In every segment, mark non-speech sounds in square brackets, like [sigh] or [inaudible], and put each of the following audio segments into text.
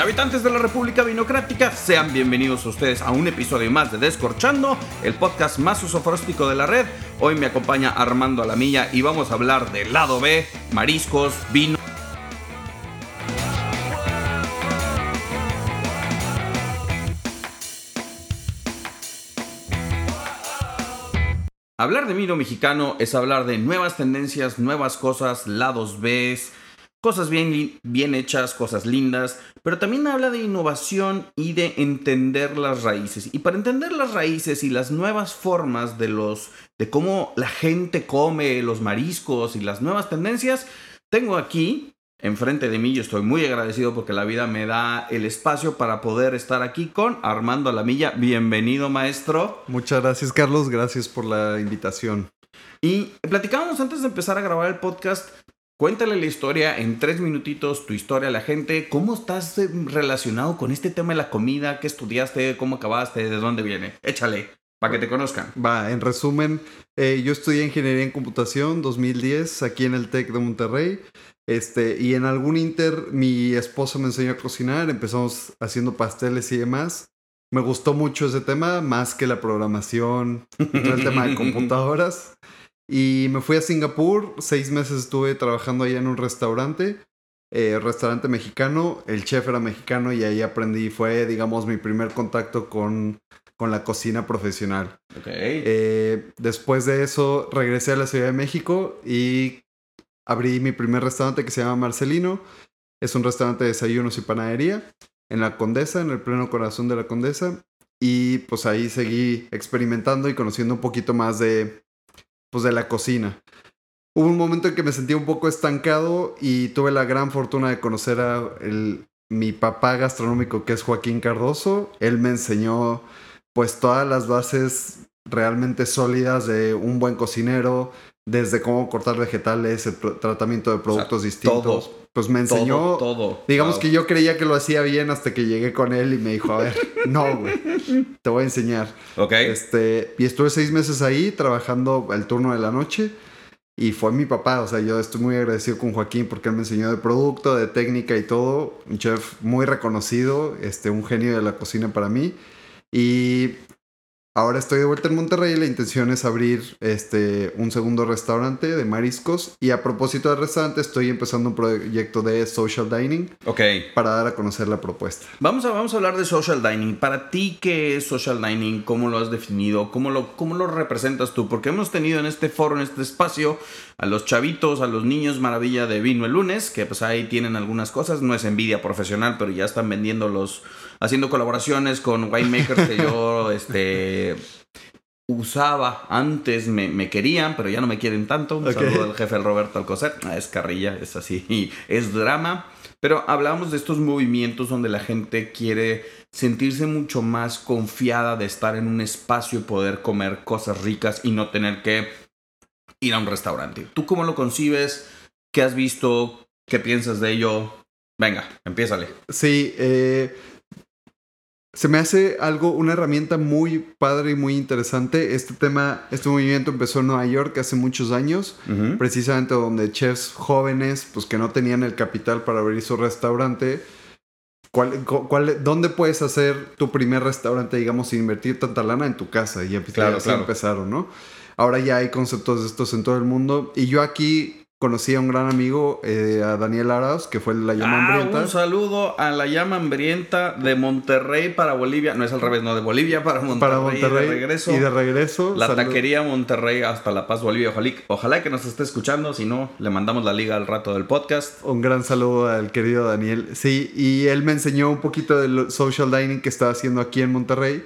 Habitantes de la República Vinocrática, sean bienvenidos ustedes a un episodio más de Descorchando, el podcast más usofróstico de la red. Hoy me acompaña Armando Alamilla y vamos a hablar del lado B, mariscos, vino. Hablar de vino mexicano es hablar de nuevas tendencias, nuevas cosas, lados B, cosas bien, bien hechas, cosas lindas, pero también habla de innovación y de entender las raíces. Y para entender las raíces y las nuevas formas de los de cómo la gente come los mariscos y las nuevas tendencias, tengo aquí enfrente de mí, yo estoy muy agradecido porque la vida me da el espacio para poder estar aquí con Armando Alamilla. Bienvenido, maestro. Muchas gracias, Carlos. Gracias por la invitación. Y platicábamos antes de empezar a grabar el podcast Cuéntale la historia en tres minutitos, tu historia a la gente. ¿Cómo estás eh, relacionado con este tema de la comida? ¿Qué estudiaste? ¿Cómo acabaste? ¿De dónde viene? Échale, para que te conozcan. Va, en resumen, eh, yo estudié Ingeniería en Computación 2010 aquí en el TEC de Monterrey. Este, y en algún inter, mi esposo me enseñó a cocinar, empezamos haciendo pasteles y demás. Me gustó mucho ese tema, más que la programación [laughs] todo el tema de computadoras. Y me fui a Singapur, seis meses estuve trabajando allá en un restaurante, eh, restaurante mexicano, el chef era mexicano y ahí aprendí, fue digamos mi primer contacto con, con la cocina profesional. Okay. Eh, después de eso regresé a la Ciudad de México y abrí mi primer restaurante que se llama Marcelino. Es un restaurante de desayunos y panadería en la Condesa, en el pleno corazón de la Condesa. Y pues ahí seguí experimentando y conociendo un poquito más de, pues de la cocina. Hubo un momento en que me sentí un poco estancado y tuve la gran fortuna de conocer a el, mi papá gastronómico que es Joaquín Cardoso. Él me enseñó pues todas las bases realmente sólidas de un buen cocinero, desde cómo cortar vegetales, el tratamiento de productos distintos. pues me enseñó todo. Digamos que yo creía que lo hacía bien hasta que llegué con él y me dijo, a ver, [laughs] no, güey, te voy a enseñar. Ok. Este, y estuve seis meses ahí trabajando el turno de la noche. Y fue mi papá, o sea, yo estoy muy agradecido con Joaquín porque él me enseñó de producto, de técnica y todo. Un chef muy reconocido, este, un genio de la cocina para mí. Y Ahora estoy de vuelta en Monterrey y la intención es abrir este, un segundo restaurante de mariscos. Y a propósito del restaurante, estoy empezando un proyecto de social dining. Ok. Para dar a conocer la propuesta. Vamos a, vamos a hablar de social dining. Para ti, ¿qué es social dining? ¿Cómo lo has definido? ¿Cómo lo, ¿Cómo lo representas tú? Porque hemos tenido en este foro, en este espacio, a los chavitos, a los niños maravilla de vino el lunes, que pues ahí tienen algunas cosas. No es envidia profesional, pero ya están vendiendo los haciendo colaboraciones con winemakers que yo [laughs] este, usaba antes, me, querían, pero ya no me quieren tanto. Un saludo al jefe Roberto Alcocer. Ah, es carrilla, es así, [laughs] es drama. Pero hablábamos de estos movimientos donde la gente quiere sentirse mucho más confiada de estar en un espacio y poder comer cosas ricas y no tener que ir a un restaurante. ¿Tú cómo lo concibes? ¿Qué has visto? ¿Qué piensas de ello? Venga, empiézale. Sí, eh, se me hace algo, una herramienta muy padre y muy interesante. Este tema, este movimiento empezó en Nueva York hace muchos años, precisamente donde chefs jóvenes, pues que no tenían el capital para abrir su restaurante. ¿Cuál, cuál, dónde puedes hacer tu primer restaurante, digamos, sin invertir tanta lana en tu casa? Y claro, claro. empezaron, ¿no? Ahora ya hay conceptos de estos en todo el mundo. Y yo aquí conocí a un gran amigo, eh, a Daniel Arauz, que fue la llama ah, hambrienta. Un saludo a la llama hambrienta de Monterrey para Bolivia. No es al revés, no, de Bolivia para Monterrey. Para Monterrey. Y de regreso. Y de regreso. La taquería Monterrey hasta La Paz, Bolivia. Ojalá, ojalá que nos esté escuchando. Si no, le mandamos la liga al rato del podcast. Un gran saludo al querido Daniel. Sí, y él me enseñó un poquito del social dining que estaba haciendo aquí en Monterrey.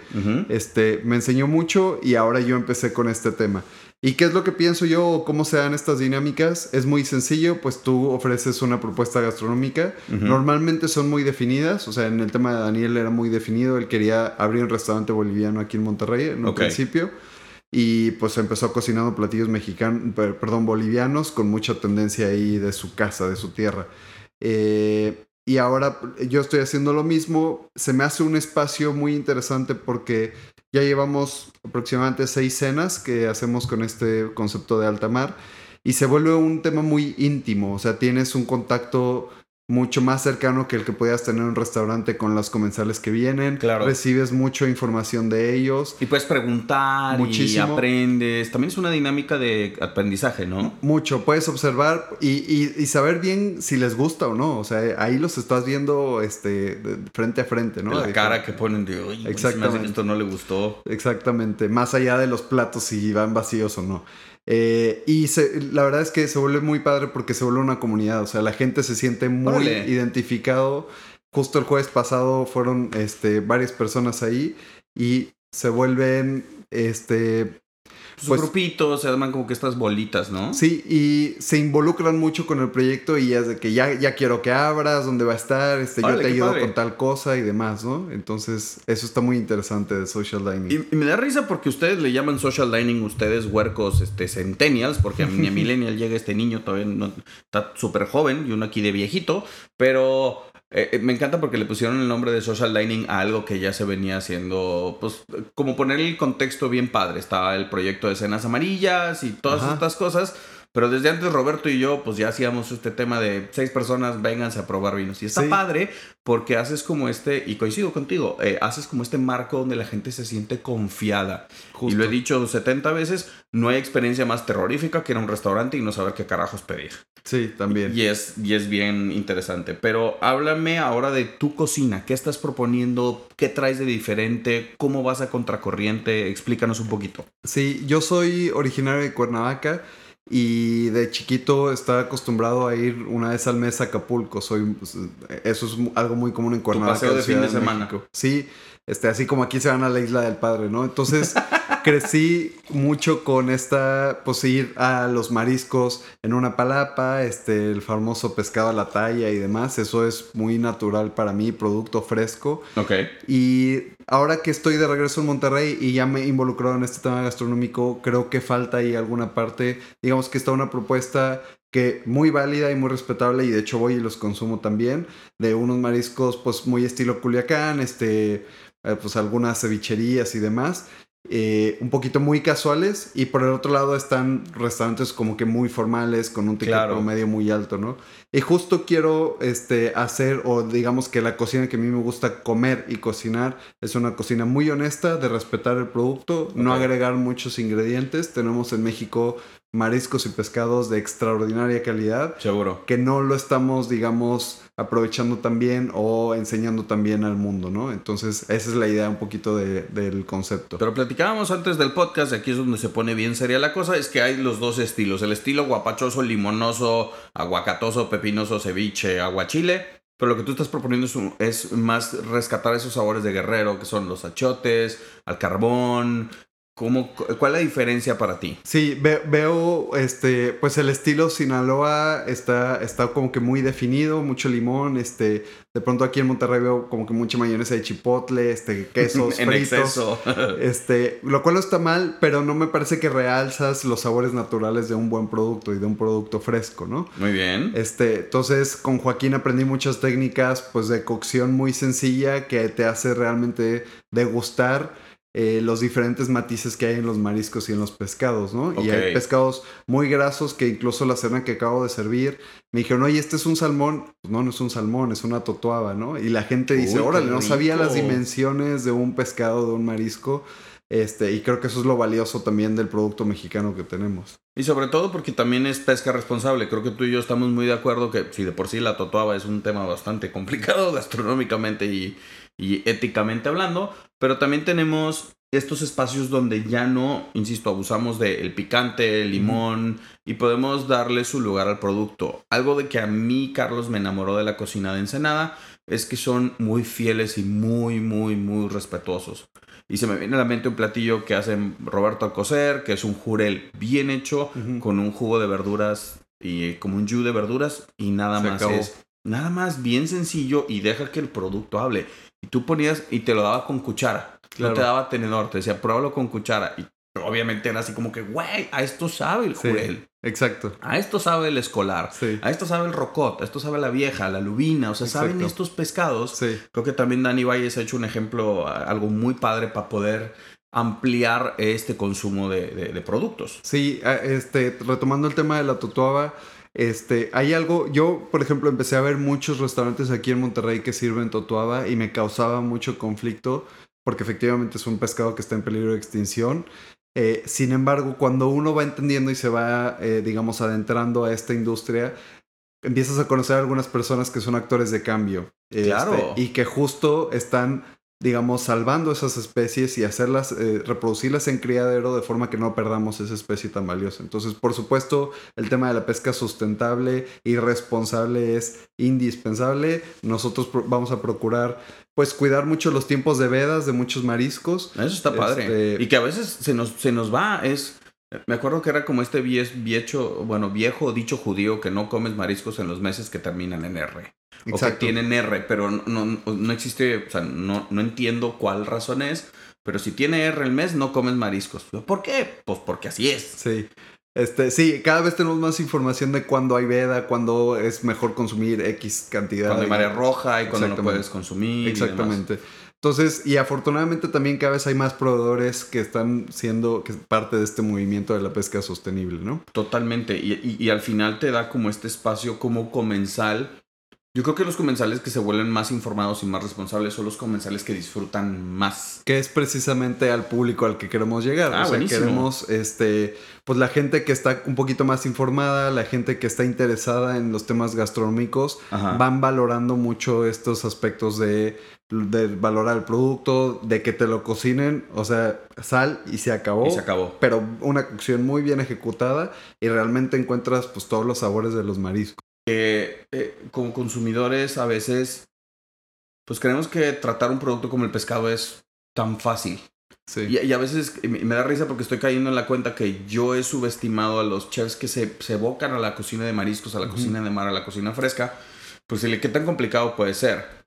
Este, me enseñó mucho y ahora yo empecé con este tema. ¿Y qué es lo que pienso yo cómo se dan estas dinámicas? Es muy sencillo, pues tú ofreces una propuesta gastronómica. Normalmente son muy definidas, o sea, en el tema de Daniel era muy definido, él quería abrir un restaurante boliviano aquí en Monterrey en un principio. Y pues empezó cocinando platillos mexicanos, perdón, bolivianos con mucha tendencia ahí de su casa, de su tierra. Eh, y ahora yo estoy haciendo lo mismo. Se me hace un espacio muy interesante porque ya llevamos aproximadamente seis cenas que hacemos con este concepto de alta mar y se vuelve un tema muy íntimo, o sea, tienes un contacto mucho más cercano que el que podías tener en un restaurante con los comensales que vienen. Claro. Recibes mucha información de ellos. Y puedes preguntar Muchísimo. y aprendes. También es una dinámica de aprendizaje, ¿no? Mucho, puedes observar y, y- y saber bien si les gusta o no. O sea, ahí los estás viendo este, frente a frente, ¿no? la cara que ponen de, oye, me hace Exactamente. que esto no le gustó. Exactamente, más allá de los platos si van vacíos o no. Eh, y se- la verdad es que se vuelve muy padre porque se vuelve una comunidad, o sea, la gente se siente muy identificado. Justo el jueves pasado fueron este, varias personas ahí y se vuelven, este, Sus Pues- grupitos se arman como que estas bolitas, ¿no? sí, y se involucran mucho con el proyecto y es de que ya, ya quiero que abras, dónde va a estar, este, yo te ayudo padre. con tal cosa y demás, ¿no? Entonces, eso está muy interesante de Social Dining. Y, y me da risa porque ustedes le llaman social dining, ustedes huercos, este, centennials, porque a mi [laughs] millennial llega este niño, todavía no, está súper joven y uno aquí de viejito, pero eh, eh, me encanta porque le pusieron el nombre de social dining a algo que ya se venía haciendo, pues como poner el contexto bien padre, estaba el proyecto de cenas amarillas y todas Ajá. estas cosas. Pero desde antes Roberto y yo, pues ya hacíamos este tema de seis personas, vénganse a probar vinos. Y está Sí. padre porque haces como este, y coincido contigo, eh, haces como este marco donde la gente se siente confiada. Y Justo. lo he dicho 70 veces, no hay experiencia más terrorífica que ir a un restaurante y no saber qué carajos pedir. Sí, también. Y es, y es bien interesante. Pero háblame ahora de tu cocina. ¿Qué estás proponiendo? ¿Qué traes de diferente? ¿Cómo vas a contracorriente? Explícanos un poquito. Sí, yo soy originario de Cuernavaca y de chiquito estaba acostumbrado a ir una vez al mes a Acapulco. Soy, pues, eso es algo muy común en Cuernavaca. paseo de fin de semana. México. Sí, este, así como aquí se van a la isla del padre, ¿no? Entonces [laughs] crecí mucho con esta, pues ir a los mariscos en una palapa, este, el famoso pescado a la talla y demás. Eso es muy natural para mí, producto fresco. Ok. Y ahora que estoy de regreso en Monterrey y ya me he involucrado en este tema gastronómico, creo que falta ahí alguna parte. Digamos que está una propuesta que muy válida y muy respetable y de hecho voy y los consumo también de unos mariscos pues muy estilo Culiacán, este eh, pues algunas cevicherías y demás. Eh, un poquito muy casuales y por el otro lado están restaurantes como que muy formales con un ticket Claro. promedio muy alto, ¿no? Y justo quiero este, hacer, o digamos que la cocina que a mí me gusta comer y cocinar es una cocina muy honesta, de respetar el producto, no agregar muchos ingredientes. Tenemos en México mariscos y pescados de extraordinaria calidad Seguro. que no lo estamos, digamos, aprovechando también o enseñando también al mundo, ¿no? Entonces, esa es la idea un poquito de- del concepto. Pero platicábamos antes del podcast, aquí es donde se pone bien seria la cosa, es que hay los dos estilos. El estilo guapachoso, limonoso, aguacatoso, pepinoso, ceviche, aguachile. Pero lo que tú estás proponiendo es, un- es más rescatar esos sabores de guerrero, que son los achotes, al carbón. ¿Cómo, cu- ¿Cuál es la diferencia para ti? Sí, ve- veo, este, pues el estilo Sinaloa está, está como que muy definido, mucho limón, este, de pronto aquí en Monterrey veo como que mucha mayonesa de chipotle, este, [laughs] quesos en fritos. exceso. [laughs] Este, lo cual no está mal, pero no me parece que realzas los sabores naturales de un buen producto y de un producto fresco, ¿no? Muy bien. Este, entonces con Joaquín aprendí muchas técnicas pues de cocción muy sencilla que te hace realmente degustar eh, los diferentes matices que hay en los mariscos y en los pescados, ¿no? Y hay pescados muy grasos que incluso la cena que acabo de servir me dijeron, oye, este es un salmón. Pues no, no es un salmón, es una totuaba, ¿no? Y la gente dice, Uy, órale, no sabía las dimensiones de un pescado, de un marisco. Este, y creo que eso es lo valioso también del producto mexicano que tenemos. Y sobre todo porque también es pesca responsable. Creo que tú y yo estamos muy de acuerdo que si de por sí la totoaba es un tema bastante complicado [laughs] gastronómicamente y, y éticamente hablando, pero también tenemos estos espacios donde ya no, insisto, abusamos del picante, el limón y podemos darle su lugar al producto. Algo de que a mí, Carlos, me enamoró de la cocina de Ensenada es que son muy fieles y muy, muy, muy respetuosos. Y se me viene a la mente un platillo que hacen Roberto Alcocer, que es un jurel bien hecho, con un jugo de verduras y como un jus de verduras y nada Se más acabó. es nada más bien sencillo y deja que el producto hable. Y tú ponías y te lo daba con cuchara. Claro. No te daba tenedor, te decía, pruébalo con cuchara. Y obviamente era así como que, güey, a esto sabe el Sí. jurel. Exacto. A esto sabe el escolar. Sí. A esto sabe el rocot. A esto sabe la vieja, la lubina. O sea, saben estos pescados. Sí. Creo que también Dani Valles ha hecho un ejemplo, algo muy padre para poder ampliar este consumo de, de- de productos. Sí, este, retomando el tema de la totuaba, Este, hay algo, yo por ejemplo empecé a ver muchos restaurantes aquí en Monterrey que sirven totuaba y me causaba mucho conflicto porque efectivamente es un pescado que está en peligro de extinción. Eh, sin embargo, cuando uno va entendiendo y se va, eh, digamos, adentrando a esta industria, empiezas a conocer a algunas personas que son actores de cambio. Claro. Este, y que justo están digamos, salvando esas especies y hacerlas, eh, reproducirlas en criadero de forma que no perdamos esa especie tan valiosa. Entonces, por supuesto, el tema de la pesca sustentable y responsable es indispensable. Nosotros vamos a procurar, pues, cuidar mucho los tiempos de vedas de muchos mariscos. Eso está padre. Este, y que a veces se nos, se nos va, es... Me acuerdo que era como este viejo, bueno, viejo dicho judío que no comes mariscos en los meses que terminan en R. O que tienen R, pero no, no, existe, o sea, no, no entiendo cuál razón es, pero si tiene R el mes, no comes mariscos. ¿Por qué? Pues porque así es. Sí. Este, sí, cada vez tenemos más información de cuándo hay veda, cuándo es mejor consumir X cantidad. Cuando hay marea roja y cuándo no puedes consumir. Exactamente. Entonces, y afortunadamente también cada vez hay más proveedores que están siendo parte de este movimiento de la pesca sostenible, ¿no? Totalmente. Y, y al final te da como este espacio como comensal yo creo que los comensales que se vuelven más informados y más responsables son los comensales que disfrutan más. Que es precisamente al público al que queremos llegar. Ah, o sea, queremos este, pues la gente que está un poquito más informada, la gente que está interesada en los temas gastronómicos, van valorando mucho estos aspectos de, de valorar el producto, de que te lo cocinen, o sea, sal y se acabó. Y se acabó. Pero una cocción muy bien ejecutada y realmente encuentras pues todos los sabores de los mariscos que eh, como consumidores a veces, pues creemos que tratar un producto como el pescado es tan fácil. Sí. Y, a veces me da risa porque estoy cayendo en la cuenta que yo he subestimado a los chefs que se, se evocan a la cocina de mariscos, a la cocina de mar, a la cocina fresca. Pues qué tan complicado puede ser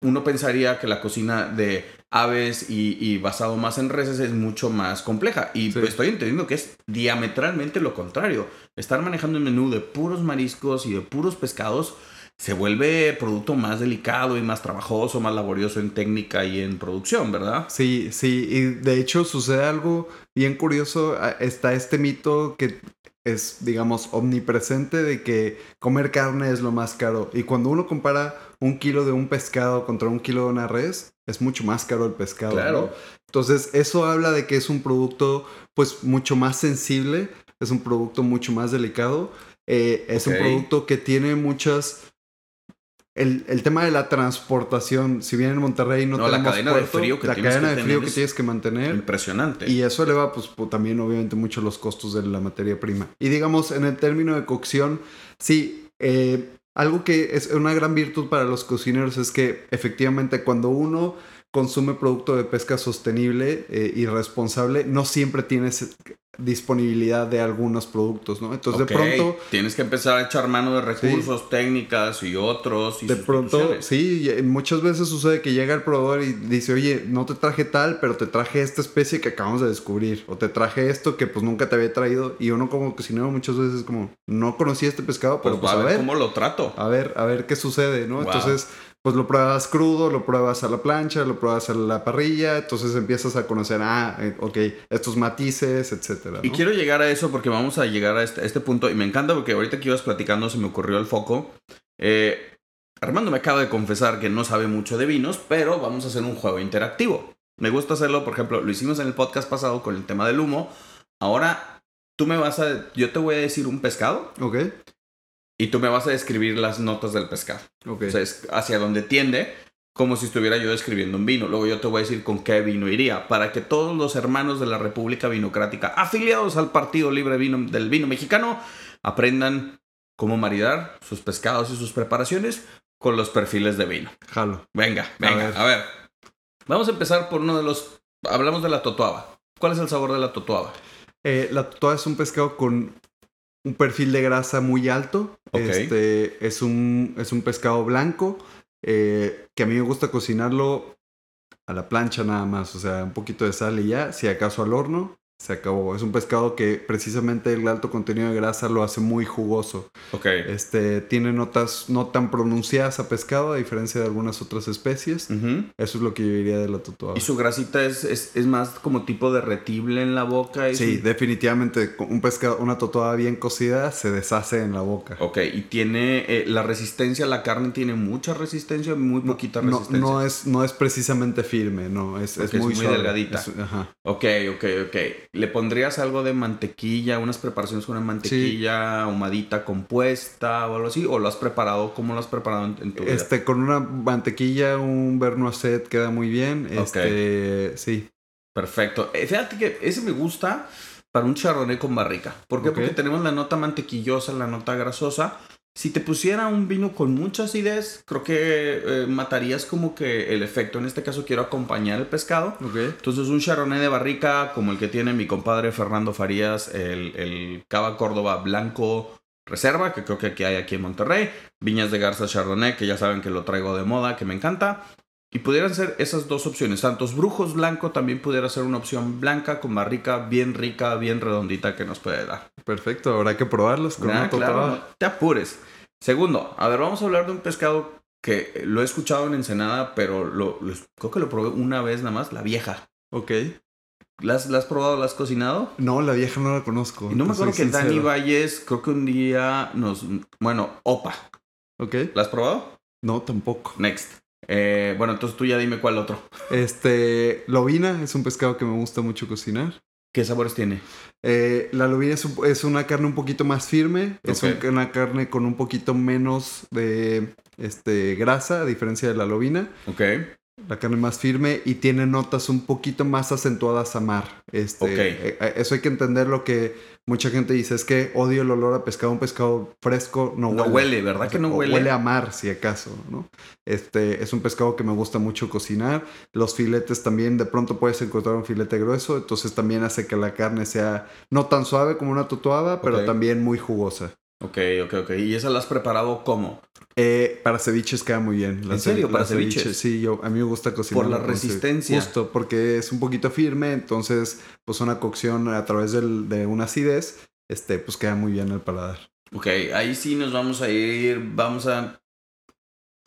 uno pensaría que la cocina de aves y, basado más en reses es mucho más compleja. Y estoy entendiendo que es diametralmente lo contrario. Estar manejando un menú de puros mariscos y de puros pescados se vuelve producto más delicado y más trabajoso, más laborioso en técnica y en producción, ¿verdad? Sí, sí. Y de hecho sucede algo bien curioso. Ah, está este mito que es, digamos, omnipresente de que comer carne es lo más caro. Y cuando uno compara un kilo de un pescado contra un kilo de una res, es mucho más caro el pescado. Claro. Entonces, eso habla de que es un producto, pues, mucho más sensible, es un producto mucho más delicado. Eh, es un producto que tiene muchas el, tema de la transportación, si bien en Monterrey no, tenemos la cadena de frío que la cadena de frío que tienes que mantener. Impresionante. Y eso eleva pues, también obviamente mucho los costos de la materia prima. Y digamos, en el término de cocción, sí, eh, algo que es una gran virtud para los cocineros es que efectivamente cuando uno consume producto de pesca sostenible eh, y responsable, no siempre tienes disponibilidad de algunos productos, ¿no? Entonces de pronto... Tienes que empezar a echar mano de recursos, técnicas y otros. Y de pronto, sí, muchas veces sucede que llega el proveedor y dice, oye, no te traje tal, pero te traje esta especie que acabamos de descubrir. O te traje esto que pues nunca te había traído. Y uno como cocinero muchas veces como, no conocía este pescado, pero pues, pues a, ver, cómo lo trato. A ver, a ver qué sucede, ¿no? Entonces pues lo pruebas crudo, lo pruebas a la plancha, lo pruebas a la parrilla, entonces empiezas a conocer, ah, eh, ok, estos matices, etcétera. Y quiero llegar a eso porque vamos a llegar a este, este, punto y me encanta porque ahorita que ibas platicando se me ocurrió el foco. Eh, Armando me acaba de confesar que no sabe mucho de vinos, pero vamos a hacer un juego interactivo. Me gusta hacerlo, por ejemplo, lo hicimos en el podcast pasado con el tema del humo. Ahora tú me vas a, yo te voy a decir un pescado. Ok. Y tú me vas a describir las notas del pescado. O sea, es hacia dónde tiende, como si estuviera yo describiendo un vino. Luego yo te voy a decir con qué vino iría, para que todos los hermanos de la República Vinocrática, afiliados al Partido Libre vino, del Vino Mexicano, aprendan cómo maridar sus pescados y sus preparaciones con los perfiles de vino. Jalo. Venga, venga, a ver. Vamos a empezar por uno de los... Hablamos de la totoaba. ¿Cuál es el sabor de la totoaba? Eh, la totoaba es un pescado con un perfil de grasa muy alto. Este es un, es un pescado blanco eh, que a mí me gusta cocinarlo a la plancha nada más, o sea, un poquito de sal y ya, si acaso al horno, se acabó. Es un pescado que precisamente el alto contenido de grasa lo hace muy jugoso. Ok. Este, tiene notas no tan pronunciadas a pescado, a diferencia de algunas otras especies. Ujú. Eso es lo que yo diría de la totuaba. Y su grasita es, es, es más como tipo derretible en la boca. Sí, un- definitivamente un pescado, una totuaba bien cocida se deshace en la boca. Ok, y tiene eh, la resistencia, la carne tiene mucha resistencia muy poquita No, resistencia. no es, no es precisamente firme, no, es, es muy, muy suave. delgadita. Ajá. Ok, ok, ok. ¿Le pondrías algo de mantequilla, unas preparaciones con una mantequilla ahumadita compuesta o algo así? ¿O lo has preparado? ¿Cómo lo has preparado en, en tu vida? Este, con una mantequilla, un vernoiset queda muy bien. Este, sí. Perfecto. Eh, fíjate que ese me gusta para un chardonnay con barrica. ¿Por qué? Porque tenemos la nota mantequillosa, la nota grasosa. Si te pusiera un vino con mucha acidez, creo que eh, matarías como que el efecto. En este caso quiero acompañar el pescado. Ok. Entonces un chardonnay de barrica como el que tiene mi compadre Fernando Farías, el, el Cava Córdoba Blanco Reserva, que creo que aquí hay aquí en Monterrey. Viñas de Garza Chardonnay, que ya saben que lo traigo de moda, que me encanta. Y pudieran ser esas dos opciones. Santos Brujos Blanco también pudiera ser una opción blanca con barrica bien rica, bien redondita que nos puede dar. Perfecto, habrá que probarlos con Ah, una claro, no te apures. Segundo, a ver, vamos a hablar de un pescado que lo he escuchado en Ensenada, pero lo, lo- creo que lo probé una vez nada más, la vieja. Ok. ¿La has, la has probado, la has cocinado? No, la vieja no la conozco. Y no me acuerdo que Dani sincero. Valles, creo que un día nos... Bueno, Opa. Ok. ¿La has probado? No, tampoco. Next. Eh, bueno, entonces tú ya dime cuál otro. Este, lobina es un pescado que me gusta mucho cocinar. ¿Qué sabores tiene? Eh, la lobina es, un- es una carne un poquito más firme. Es un- una carne con un poquito menos de este, grasa, a diferencia de la lobina. Ok. La carne más firme y tiene notas un poquito más acentuadas a mar. Este, eh, eh, eso hay que entender lo que mucha gente dice. Es que odio el olor a pescado. Un pescado fresco no, No huele, ¿verdad que no huele? Huele a mar, si acaso, ¿no? Este es un pescado que me gusta mucho cocinar. Los filetes también, de pronto puedes encontrar un filete grueso, entonces también hace que la carne sea no tan suave como una totuaba, pero también muy jugosa. Ok, ok, ok. ¿Y esa la has preparado cómo? Eh, para ceviches queda muy bien. ¿En serio? ¿Para ceviches? Sí, yo, a mí me gusta cocinar. Por la resistencia. Justo, porque es un poquito firme, entonces, pues una cocción a través del- de una acidez, este, pues queda muy bien el paladar. Ok, ahí sí nos vamos a ir. Vamos a...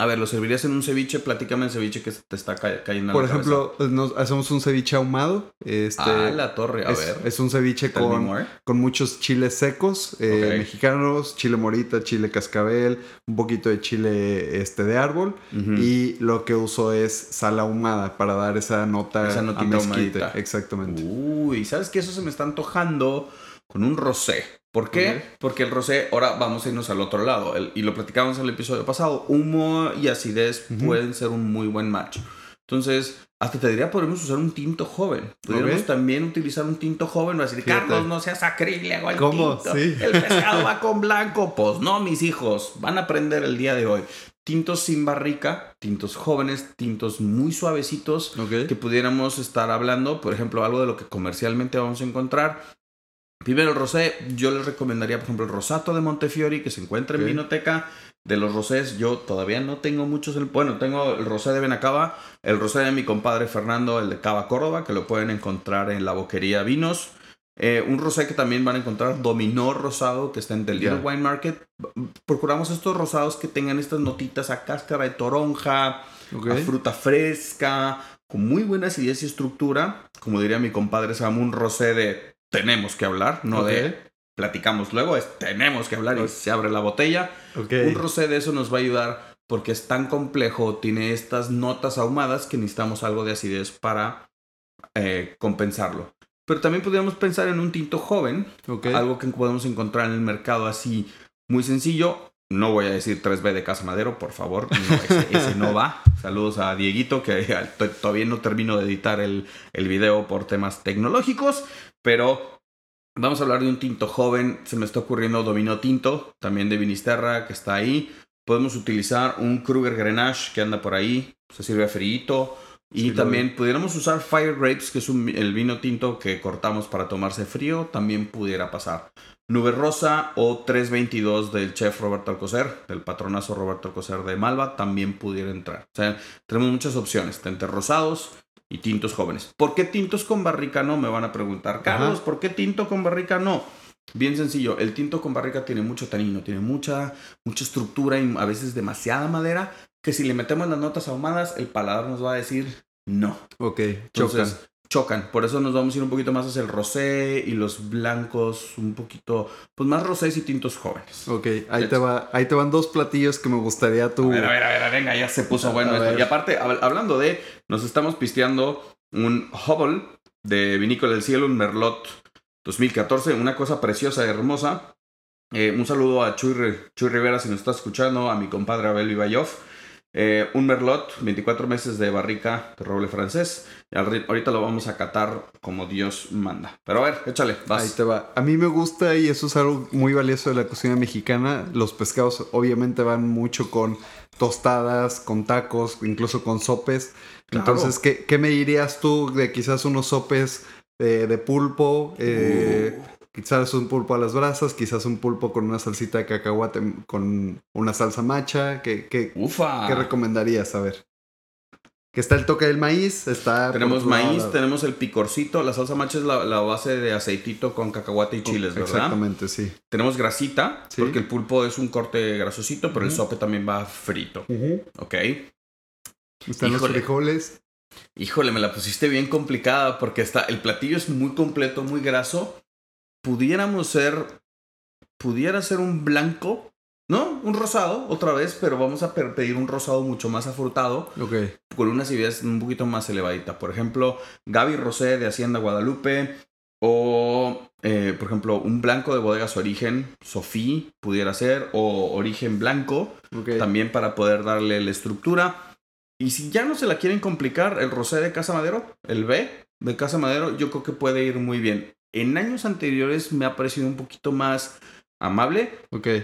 A ver, ¿lo servirías en un ceviche? Platícame el ceviche que te está ca- cayendo en Por la cabeza. ejemplo, nos hacemos un ceviche ahumado. Este, Ah, la torre. A es, ver. es un ceviche con, con muchos chiles secos, eh, mexicanos, chile morita, chile cascabel, un poquito de chile este, de árbol. Y lo que uso es sal ahumada para dar esa nota Esa a mezquite. Exactamente. Uy, ¿sabes qué? Eso se me está antojando con un rosé. ¿Por qué? Porque el rosé, ahora vamos a irnos al otro lado. El- y lo platicamos en el episodio pasado. Humo y acidez pueden ser un muy buen match. Entonces, hasta te diría, podemos usar un tinto joven. Podríamos también utilizar un tinto joven. Va a decir, Fíjate. Carlos, no seas sacrílego el ¿Cómo? tinto. Sí. El pescado va [laughs] con blanco. Pues no, mis hijos. Van a aprender el día de hoy. Tintos sin barrica, tintos jóvenes, tintos muy suavecitos Ok. que pudiéramos estar hablando, por ejemplo, algo de lo que comercialmente vamos a encontrar. Primero el rosé, yo les recomendaría, por ejemplo, el rosato de Montefiori, que se encuentra en Vinoteca. De los rosés, yo todavía no tengo muchos. el- Bueno, tengo el rosé de Benacaba, el rosé de mi compadre Fernando, el de Cava Córdoba, que lo pueden encontrar en la boquería Vinos. Eh, un rosé que también van a encontrar, Dominó Rosado, que está en Little Ya. Wine Market. Procuramos estos rosados que tengan estas notitas a cáscara de toronja, a fruta fresca, con muy buena acidez y estructura. Como diría mi compadre Sam, un rosé de tenemos que hablar, no Ok. de platicamos luego, es tenemos que hablar y se abre la botella. Ok. Un rosé de eso nos va a ayudar porque es tan complejo, tiene estas notas ahumadas que necesitamos algo de acidez para eh, compensarlo. Pero también podríamos pensar en un tinto joven, Ok. algo que podemos encontrar en el mercado así muy sencillo. No voy a decir 3B de Casa Madero, por favor. No, ese, ese no va. Saludos a Dieguito, que to- [laughs] todavía no termino de editar el, el video por temas tecnológicos. Pero vamos a hablar de un tinto joven. Se me está ocurriendo Domino Tinto, también de Vinisterra, que está ahí. Podemos utilizar un Kruger Grenache que anda por ahí. Se sirve a frito. Y Sí, también pudiéramos usar Fire Grapes, que es un- el vino tinto que cortamos para tomarse frío, también pudiera pasar. Nube Rosa o 322 del chef Roberto Alcocer, del patronazo Roberto Alcocer de Malva, también pudiera entrar. O sea, tenemos muchas opciones, entre rosados y tintos jóvenes. ¿Por qué tintos con barrica no? Me van a preguntar. Carlos, Ajá. ¿por qué tinto con barrica no? Bien sencillo, el tinto con barrica tiene mucho tanino, tiene mucha, mucha estructura y a veces demasiada madera, que si le metemos las notas ahumadas, el paladar nos va a decir no. Ok, Entonces, chocan. Chocan. Por eso nos vamos a ir un poquito más hacia el rosé y los blancos, un poquito, pues más rosés y tintos jóvenes. Ok, ahí te, va, ahí te van dos platillos que me gustaría tú. A ver, a ver, a ver, venga, ya se puso bueno esto. Y aparte, hab- hablando de, nos estamos pisteando un Hubble de Vinícola del Cielo, un Merlot 2014, una cosa preciosa y hermosa. Eh, un saludo a Chuy, Chuy Rivera si nos está escuchando, a mi compadre Abel Ibayov. Eh, un Merlot, 24 meses de barrica de roble francés. Ahorita lo vamos a catar como Dios manda. Pero a ver, échale, vas. Ahí te va. A mí me gusta y eso es algo muy valioso de la cocina mexicana. Los pescados obviamente van mucho con tostadas, con tacos, incluso con sopes. Claro. Entonces, ¿qué, qué me dirías tú de quizás unos sopes de, de pulpo? Eh, Uh. Quizás un pulpo a las brasas, quizás un pulpo con una salsita de cacahuate, con una salsa macha. ¿Qué, qué, Ufa. qué recomendarías? A ver. Que está el toque del maíz, está... Tenemos lado maíz, tenemos el picorcito, la salsa macha es la, la base de aceitito con cacahuate y chiles, ¿verdad? Exactamente, sí. Tenemos grasita, Sí. porque el pulpo es un corte grasosito, pero el sope también va frito, ¿ok? Están los frijoles. Híjole, me la pusiste bien complicada porque está, el platillo es muy completo, muy graso. Pudiéramos ser, pudiera ser un blanco, ¿no? Un rosado, otra vez, pero vamos a pedir un rosado mucho más afrutado, Ok. con una acidez un poquito más elevadita. Por ejemplo, Gaby Rosé de Hacienda Guadalupe, o, eh, por ejemplo, un blanco de bodegas Origen, Sofí, pudiera ser, o Origen Blanco, también para poder darle la estructura. Y si ya no se la quieren complicar, el rosé de Casa Madero, el B de Casa Madero, yo creo que puede ir muy bien. En años anteriores me ha parecido un poquito más amable,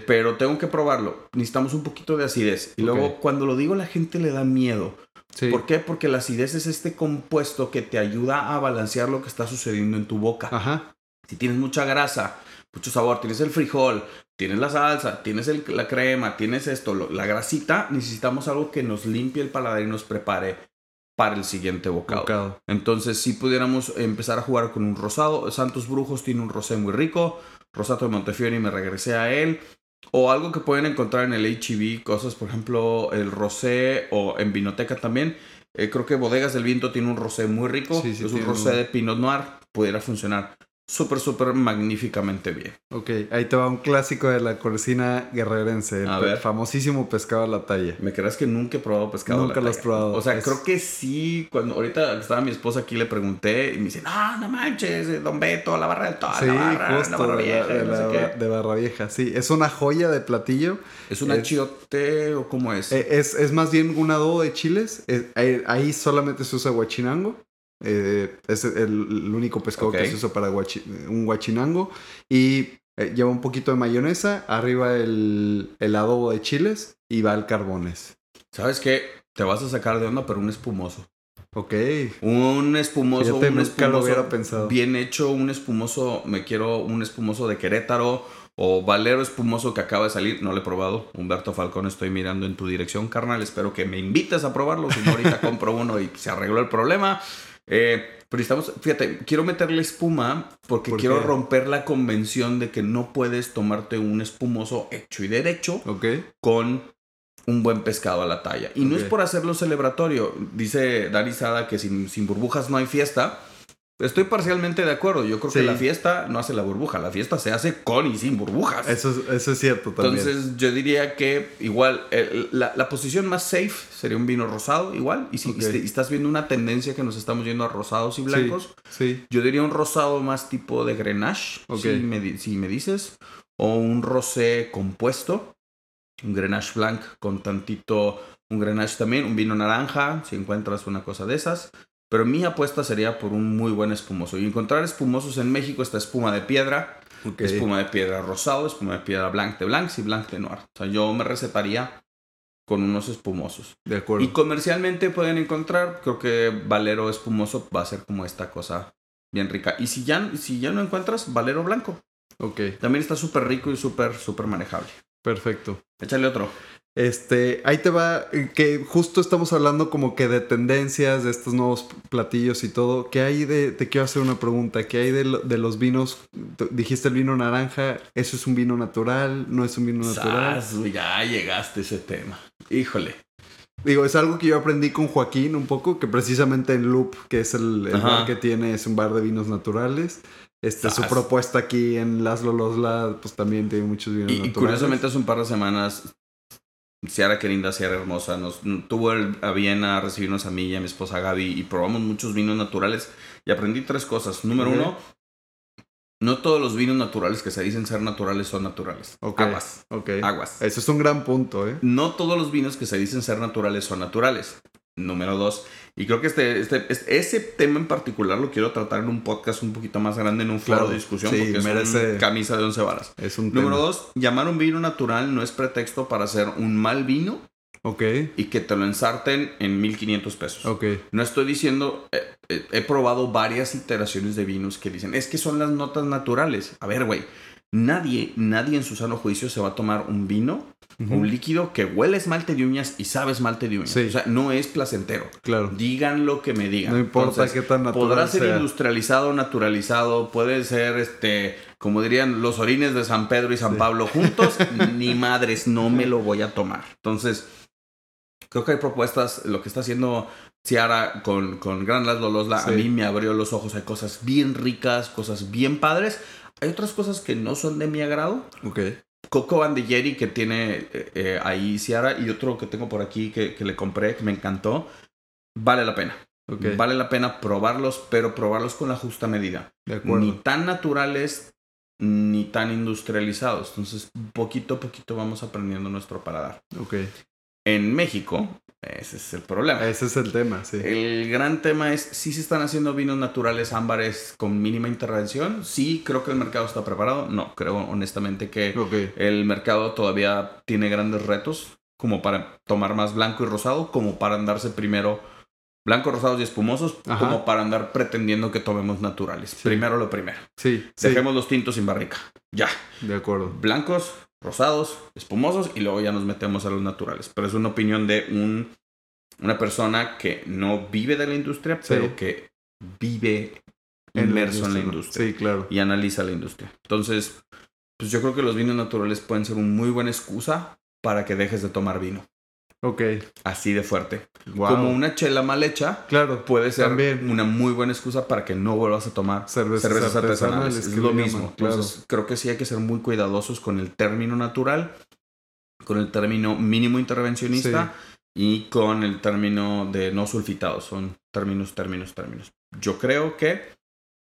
pero tengo que probarlo. Necesitamos un poquito de acidez. Y luego, cuando lo digo, la gente le da miedo. Sí. ¿Por qué? Porque la acidez es este compuesto que te ayuda a balancear lo que está sucediendo en tu boca. Ajá. Si tienes mucha grasa, mucho sabor, tienes el frijol, tienes la salsa, tienes el- la crema, tienes esto, lo- la grasita, necesitamos algo que nos limpie el paladar y nos prepare para el siguiente bocado. Bocado. Entonces, si pudiéramos empezar a jugar con un rosado, Santos Brujos tiene un rosé muy rico, Rosato de Montefiore me regresé a él, o algo que pueden encontrar en el HEB, cosas, por ejemplo, el rosé o en Vinoteca también. Eh, creo que Bodegas del Viento tiene un rosé muy rico, Sí, sí, es un rosé un- de Pinot Noir, pudiera funcionar súper, súper magníficamente bien. Ok. Ahí te va un clásico de la cocina guerrerense. El A ver. famosísimo pescado a la talla. ¿Me crees que nunca he probado pescado? a la Nunca lo has talla? probado. O sea, Es- creo que sí. Cuando ahorita estaba mi esposa aquí le pregunté y me dice, no, no manches, eh, Don Beto, la barra del todo, Sí, la barra, la justo. barra de, vieja, la, de no sé la- qué". de Barra Vieja. Sí. Es una joya de platillo. ¿Es un achiote o cómo es? Eh, Es, es más bien un adobo de chiles. Eh, ahí, ahí solamente se usa guachinango. Eh, es el, el único pescado que se usa para guachi- un guachinango. Y eh, lleva un poquito de mayonesa. Arriba el, el adobo de chiles. Y va el carbones. ¿Sabes qué? Te vas a sacar de onda, pero un espumoso. Ok. Un espumoso, un nunca espumoso lo hubiera pensado. bien hecho, un espumoso, me quiero un espumoso de Querétaro o Valero espumoso que acaba de salir, no lo he probado. Humberto Falcón, estoy mirando en tu dirección, carnal, espero que me invites a probarlo, si no ahorita [laughs] compro uno y se arregló el problema. Eh, pero estamos, fíjate, quiero meterle espuma porque ¿Por quiero romper la convención de que no puedes tomarte un espumoso hecho y derecho con un buen pescado a la talla. Y no es por hacerlo celebratorio. Dice Dani Sada que sin, sin burbujas no hay fiesta. Estoy parcialmente de acuerdo. Yo creo que la fiesta no hace la burbuja. La fiesta se hace con y sin burbujas. Eso, es- eso es cierto también. Entonces yo diría que igual el- la, la posición más safe sería un vino rosado igual. Y si y si estás viendo una tendencia que nos estamos yendo a rosados y blancos, sí. yo diría un rosado más tipo de Grenache, si, me, si me dices. O un rosé compuesto. Un Grenache Blanc con tantito... Un Grenache también, un vino naranja, si encuentras una cosa de esas. Pero mi apuesta sería por un muy buen espumoso. Y encontrar espumosos en México está espuma de piedra, Ok. espuma de piedra rosado, espuma de piedra blanc de blancs y blanc de noir. O sea, yo me recetaría con unos espumosos. De acuerdo. Y comercialmente pueden encontrar, creo que Valero espumoso va a ser como esta cosa bien rica. Y si ya, si ya no encuentras, Valero blanco. Ok. También está súper rico y súper, súper manejable. Perfecto. Échale otro. Este, ahí te va, eh, que justo estamos hablando como que de tendencias, de estos nuevos platillos y todo. ¿Qué hay de, te quiero hacer una pregunta, ¿qué hay de, los vinos? Dijiste el vino naranja, ¿eso es un vino natural? ¿No es un vino natural? ya llegaste a ese tema. Híjole. Digo, es algo que yo aprendí con Joaquín un poco, que precisamente en Loop, que es el, bar que tiene, es un bar de vinos naturales. Este, su propuesta aquí en Laszlo Losla, pues también tiene muchos vinos naturales. Y curiosamente hace un par de semanas Ciara querida, Ciara hermosa, nos tuvo a bien a recibirnos a mí y a mi esposa Gaby y probamos muchos vinos naturales y aprendí tres cosas. Número uno, no todos los vinos naturales que se dicen ser naturales son naturales. Aguas. Aguas. Eso es un gran punto, ¿eh? No todos los vinos que se dicen ser naturales son naturales. Número dos, y creo que este, este, este, ese tema en particular lo quiero tratar en un podcast un poquito más grande, en un foro de discusión, porque merece es camisa de once varas. Es un Número dos, llamar un vino natural no es pretexto para hacer un mal vino. Ok. Y que te lo ensarten en 1500 pesos. Ok. No estoy diciendo, eh, eh, he probado varias iteraciones de vinos que dicen, es que son las notas naturales. A ver, güey, nadie, nadie en su sano juicio se va a tomar un vino un líquido que huele esmalte de uñas y sabe esmalte de uñas. O sea, no es placentero. Claro. Digan lo que me digan. No importa qué tan natural Podrá ser industrializado, naturalizado, puede ser, este, como dirían, los orines de San Pedro y San Pablo juntos. [laughs] ni madres, no me lo voy a tomar. Entonces, creo que hay propuestas, lo que está haciendo Ciara con, con Gran Las Lolosla, a mí me abrió los ojos. Hay cosas bien ricas, cosas bien padres. Hay otras cosas que no son de mi agrado. Ok. Coco Jerry que tiene eh, eh, ahí Ciara y otro que tengo por aquí que, le compré, que me encantó, vale la pena. Vale la pena probarlos, pero probarlos con la justa medida. Ni tan naturales ni tan industrializados. Entonces, poquito a poquito vamos aprendiendo nuestro paladar. Ok. En México, ese es el problema. Ese es el tema, sí. El gran tema es si se están haciendo vinos naturales ámbares con mínima intervención. Sí, creo que el mercado está preparado. No, creo honestamente que el mercado todavía tiene grandes retos como para tomar más blanco y rosado, como para andarse primero blanco, rosados y espumosos, como para andar pretendiendo que tomemos naturales. Primero lo primero. Sí. Dejemos los tintos sin barrica. Ya. De acuerdo. Blancos, rosados, espumosos y luego ya nos metemos a los naturales. Pero es una opinión de un, una persona que no vive de la industria, pero que vive inmerso en la industria. Sí, claro. Y analiza la industria. Entonces, pues yo creo que los vinos naturales pueden ser una muy buena excusa para que dejes de tomar vino. Ok. Así de fuerte. Como una chela mal hecha. Claro. Puede ser una muy buena excusa para que no vuelvas a tomar cervezas, artesanales. Es lo mismo. Entonces, creo que sí hay que ser muy cuidadosos con el término natural, con el término mínimo intervencionista y con el término de no sulfitados. Son términos, términos, términos. Yo creo que,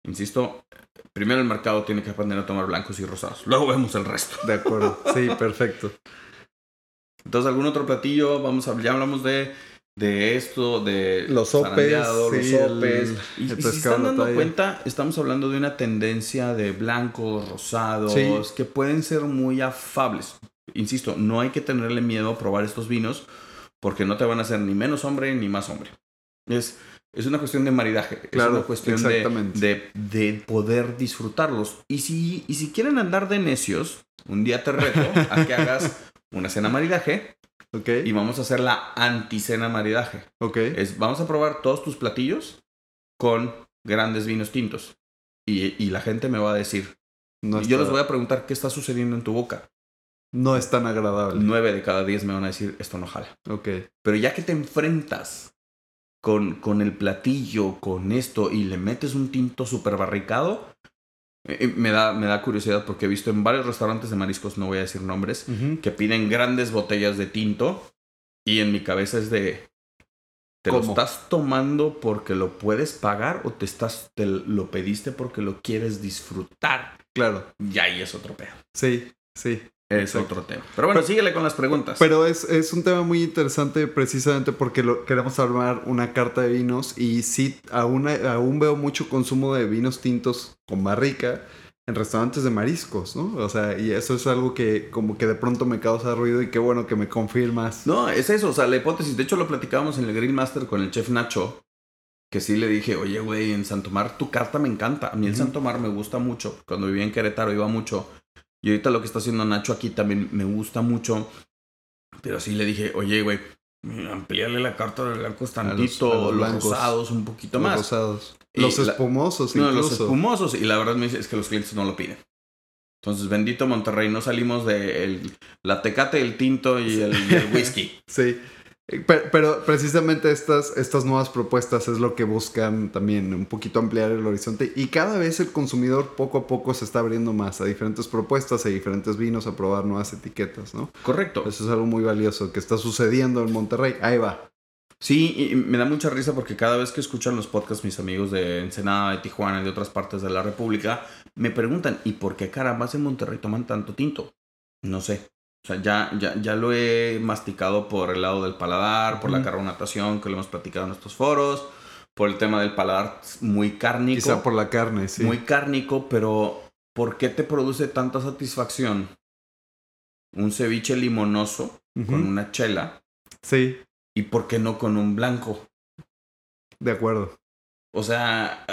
insisto, primero el mercado tiene que aprender a tomar blancos y rosados. Luego vemos el resto. De acuerdo. Sí, perfecto. Entonces, algún otro platillo, vamos a, ya hablamos de, de esto, de los sopes, los sopes. y, si están dando cuenta, estamos hablando de una tendencia de blancos, rosados, que pueden ser muy afables. Insisto, no hay que tenerle miedo a probar estos vinos porque no te van a hacer ni menos hombre ni más hombre. Es, es una cuestión de maridaje, claro, es una cuestión de, de, poder disfrutarlos. Y si, y si quieren andar de necios, un día te reto a que hagas [laughs] una cena maridaje. Ok. Y vamos a hacer la anticena maridaje. Ok. Es, vamos a probar todos tus platillos con grandes vinos tintos. Y, y la gente me va a decir. No y yo les voy a preguntar qué está sucediendo en tu boca. No es tan agradable. Nueve de cada diez me van a decir esto no jala. Ok. Pero ya que te enfrentas con, con el platillo, con esto, y le metes un tinto súper barricado, me da, me da curiosidad porque he visto en varios restaurantes de mariscos, no voy a decir nombres, que piden grandes botellas de tinto y en mi cabeza es de... ¿Te lo estás tomando porque lo puedes pagar o te, estás, te lo pediste porque lo quieres disfrutar? Claro. Y ahí es otro pedo. Sí, sí. Es otro tema. Pero bueno, síguele con las preguntas. Pero es, es un tema muy interesante precisamente porque lo, queremos armar una carta de vinos y sí, aún, aún veo mucho consumo de vinos tintos con barrica en restaurantes de mariscos, ¿no? O sea, y eso es algo que como que de pronto me causa ruido y qué bueno que me confirmas. No, es eso, o sea, la hipótesis, de hecho lo platicábamos en el Grill Master con el chef Nacho, que sí le dije, oye, güey, en Santomar tu carta me encanta. A mí el Santomar me gusta mucho. Cuando vivía en Querétaro iba mucho y ahorita lo que está haciendo Nacho aquí también me gusta mucho. Pero sí le dije, oye, güey, amplíale la carta de blancos tantito, los, rosados un poquito más. Los rosados. Los espumosos, No, los espumosos. Y la verdad me dice, es que los clientes no lo piden. Entonces, bendito Monterrey, no salimos de la tecate, el tinto y el, y el [laughs] whisky. sí. Pero, precisamente estas, estas nuevas propuestas es lo que buscan también un poquito ampliar el horizonte y cada vez el consumidor poco a poco se está abriendo más a diferentes propuestas, a diferentes vinos, a probar nuevas etiquetas, ¿no? Correcto. Eso es algo muy valioso que está sucediendo en Monterrey. Ahí va. Sí, y me da mucha risa porque cada vez que escuchan los podcasts mis amigos de Ensenada, de Tijuana y de otras partes de la República, me preguntan, ¿y por qué caramba en Monterrey toman tanto tinto? No sé. O sea, ya, ya, ya lo he masticado por el lado del paladar, por la carbonatación que lo hemos platicado en estos foros, por el tema del paladar muy cárnico. Quizá por la carne, sí. Muy cárnico, pero ¿por qué te produce tanta satisfacción un ceviche limonoso con una chela? Sí. ¿Y por qué no con un blanco? De acuerdo. O sea,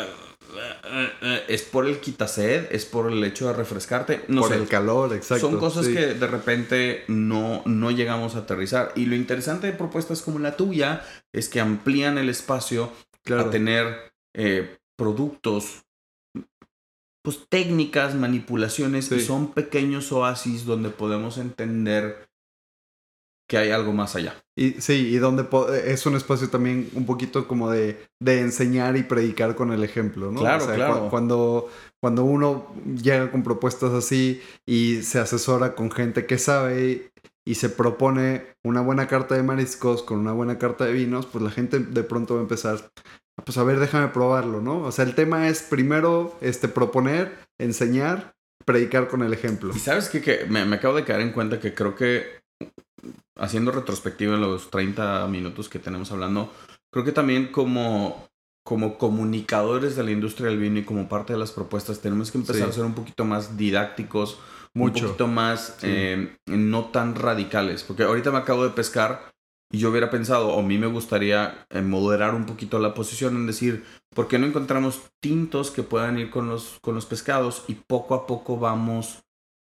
es por el quitased, es por el hecho de refrescarte. No por el calor, exacto. Son cosas que de repente no, no llegamos a aterrizar. Y lo interesante de propuestas como la tuya es que amplían el espacio a tener eh, productos, pues técnicas, manipulaciones, y son pequeños oasis donde podemos entender que hay algo más allá. Y sí, y donde es un espacio también un poquito como de, de enseñar y predicar con el ejemplo, ¿no? Claro, claro. cuando, cuando uno llega con propuestas así y se asesora con gente que sabe y se propone una buena carta de mariscos con una buena carta de vinos, pues la gente de pronto va a empezar, pues a ver, déjame probarlo, ¿no? O sea, el tema es primero este, proponer, enseñar, predicar con el ejemplo. Y sabes qué? que me, me acabo de caer en cuenta que creo que haciendo retrospectiva en los 30 minutos que tenemos hablando, creo que también como, como comunicadores de la industria del vino y como parte de las propuestas tenemos que empezar a ser un poquito más didácticos, Mucho. un poquito más eh, no tan radicales, porque ahorita me acabo de pescar y yo hubiera pensado, o a mí me gustaría eh, moderar un poquito la posición en decir, ¿por qué no encontramos tintos que puedan ir con los, con los pescados y poco a poco vamos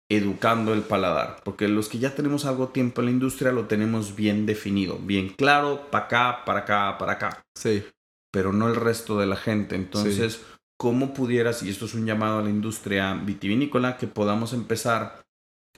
educando el paladar, porque los que ya tenemos algo tiempo en la industria lo tenemos bien definido, bien claro, para acá, para acá, para acá. Sí. Pero no el resto de la gente. Entonces, ¿cómo pudieras, y esto es un llamado a la industria vitivinícola, que podamos empezar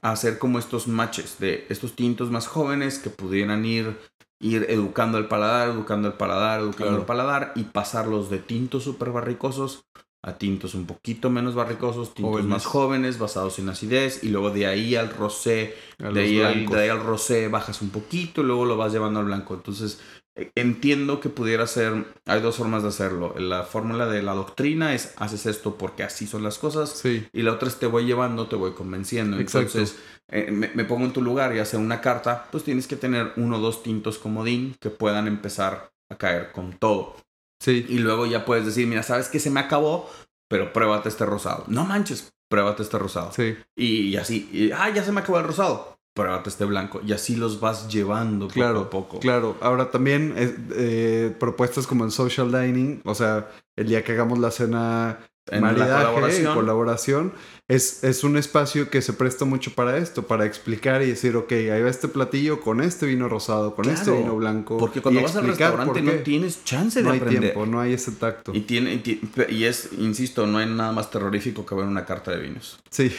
a hacer como estos matches de estos tintos más jóvenes que pudieran ir ir educando el paladar, educando el paladar, educando el paladar y pasarlos de tintos super barricosos a tintos un poquito menos barricosos, tintos más jóvenes, basados en acidez, y luego de ahí al rosé, de ahí al, rosé bajas un poquito y luego lo vas llevando al blanco. Entonces, e, entiendo que pudiera ser, hay dos formas de hacerlo. La fórmula de la doctrina es, haces esto porque así son las cosas, y la otra es te voy llevando, te voy convenciendo. Entonces, eh, me, me, pongo en tu lugar y hacer una carta, pues tienes que tener uno o dos tintos comodín que puedan empezar a caer con todo. Sí. Y luego ya puedes decir, mira, sabes que se me acabó, pero pruébate este rosado. No manches, pruébate este rosado. Sí. Y, así, y, ah, ya se me acabó el rosado. Pruébate este blanco. Y así los vas llevando claro, poco a poco. Claro. Ahora también eh, propuestas como el social dining, o sea, el día que hagamos la cena en maridaje, colaboración. colaboración, es, es un espacio que se presta mucho para esto, para explicar y decir, ok, ahí va este platillo con este vino rosado, con este vino blanco. Porque cuando vas al restaurante no tienes chance de aprender. No hay tiempo, no hay ese tacto. Y, tiene, y es, insisto, no hay nada más terrorífico que ver una carta de vinos. Sí.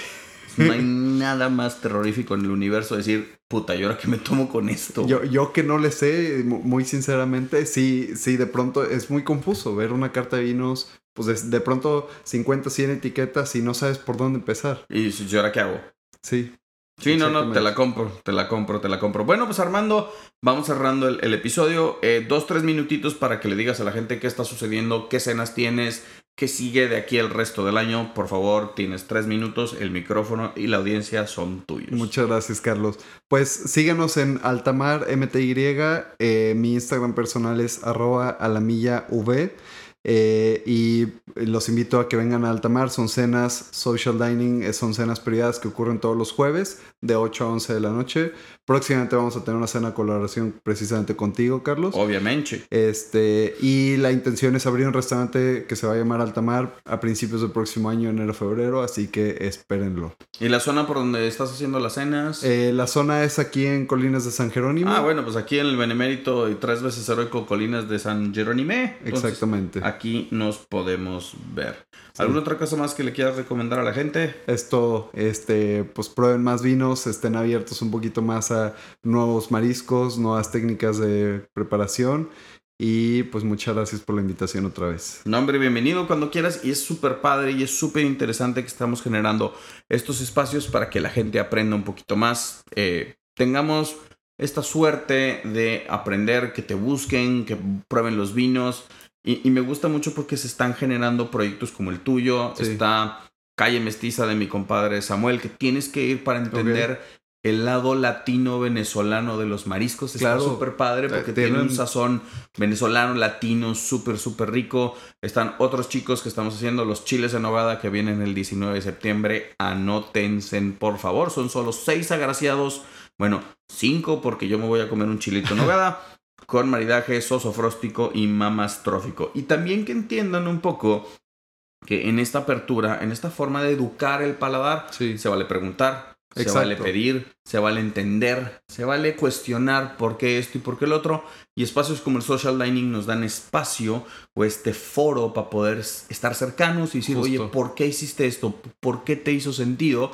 No hay [laughs] nada más terrorífico en el universo decir, puta, ¿y ahora qué me tomo con esto? Yo, yo que no le sé, muy sinceramente, sí, sí, de pronto es muy confuso ver una carta de vinos pues de, pronto 50, 100 etiquetas y no sabes por dónde empezar. ¿Y yo ahora qué hago? Sí. Sí, no, no, te la compro, te la compro, te la compro. Bueno, pues Armando, vamos cerrando el, episodio. Eh, dos, tres minutitos para que le digas a la gente qué está sucediendo, qué cenas tienes, qué sigue de aquí el resto del año. Por favor, tienes tres minutos, el micrófono y la audiencia son tuyos. Muchas gracias, Carlos. Pues síguenos en Altamar MTY. Eh, mi Instagram personal es arroba alamilla V. Eh, y los invito a que vengan a Altamar. Son cenas social dining, eh, son cenas privadas que ocurren todos los jueves de 8 a 11 de la noche. Próximamente vamos a tener una cena de colaboración precisamente contigo, Carlos. Obviamente. Este, y la intención es abrir un restaurante que se va a llamar Altamar a principios del próximo año, enero, febrero, así que espérenlo. ¿Y la zona por donde estás haciendo las cenas? Eh, la zona es aquí en Colinas de San Jerónimo. Ah, bueno, pues aquí en el Benemérito y tres veces heroico Colinas de San Jerónimo. Exactamente. Aquí nos podemos ver. ¿Alguna otra cosa más que le quieras recomendar a la gente? Esto, este, pues prueben más vinos, estén abiertos un poquito más a nuevos mariscos, nuevas técnicas de preparación. Y pues muchas gracias por la invitación otra vez. No, hombre, bienvenido cuando quieras. Y es súper padre y es súper interesante que estamos generando estos espacios para que la gente aprenda un poquito más. Eh, tengamos esta suerte de aprender, que te busquen, que prueben los vinos. Y, me gusta mucho porque se están generando proyectos como el tuyo. Está Calle Mestiza de mi compadre Samuel, que tienes que ir para entender el lado latino venezolano de los mariscos. Está súper padre porque tiene un sazón venezolano, latino, súper, súper rico. Están otros chicos que estamos haciendo, los chiles en nogada que vienen el 19 de septiembre. Anótense, por favor. Son solo seis agraciados. Bueno, cinco porque yo me voy a comer un chilito en [laughs] nogada. con maridaje sosofróstico y mamastrófico. Y también que entiendan un poco que en esta apertura, en esta forma de educar el paladar, se vale preguntar, se vale pedir, se vale entender, se vale cuestionar por qué esto y por qué el otro. Y espacios como el social dining nos dan espacio o este foro para poder estar cercanos y decir, oye, ¿por qué hiciste esto? ¿Por qué te hizo sentido?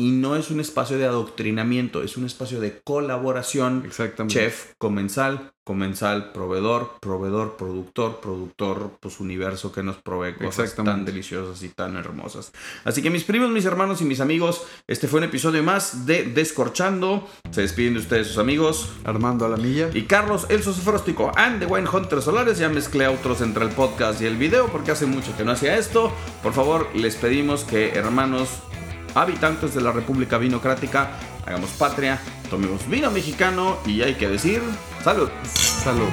Y no es un espacio de adoctrinamiento, es un espacio de colaboración. Exactamente. Chef, comensal, comensal, proveedor, proveedor, productor, productor, pues universo que nos provee cosas tan deliciosas y tan hermosas. Así que mis primos, mis hermanos y mis amigos, este fue un episodio más de Descorchando. Se despiden de ustedes sus amigos. Armando Alamilla. Y Carlos El Sosofróstico and The Wine Hunter Solares. Ya mezclé otros entre el podcast y el video porque hace mucho que no hacía esto. Por favor, les pedimos que hermanos habitantes de la República Vinocrática, hagamos patria, tomemos vino mexicano y hay que decir, salud. Salud.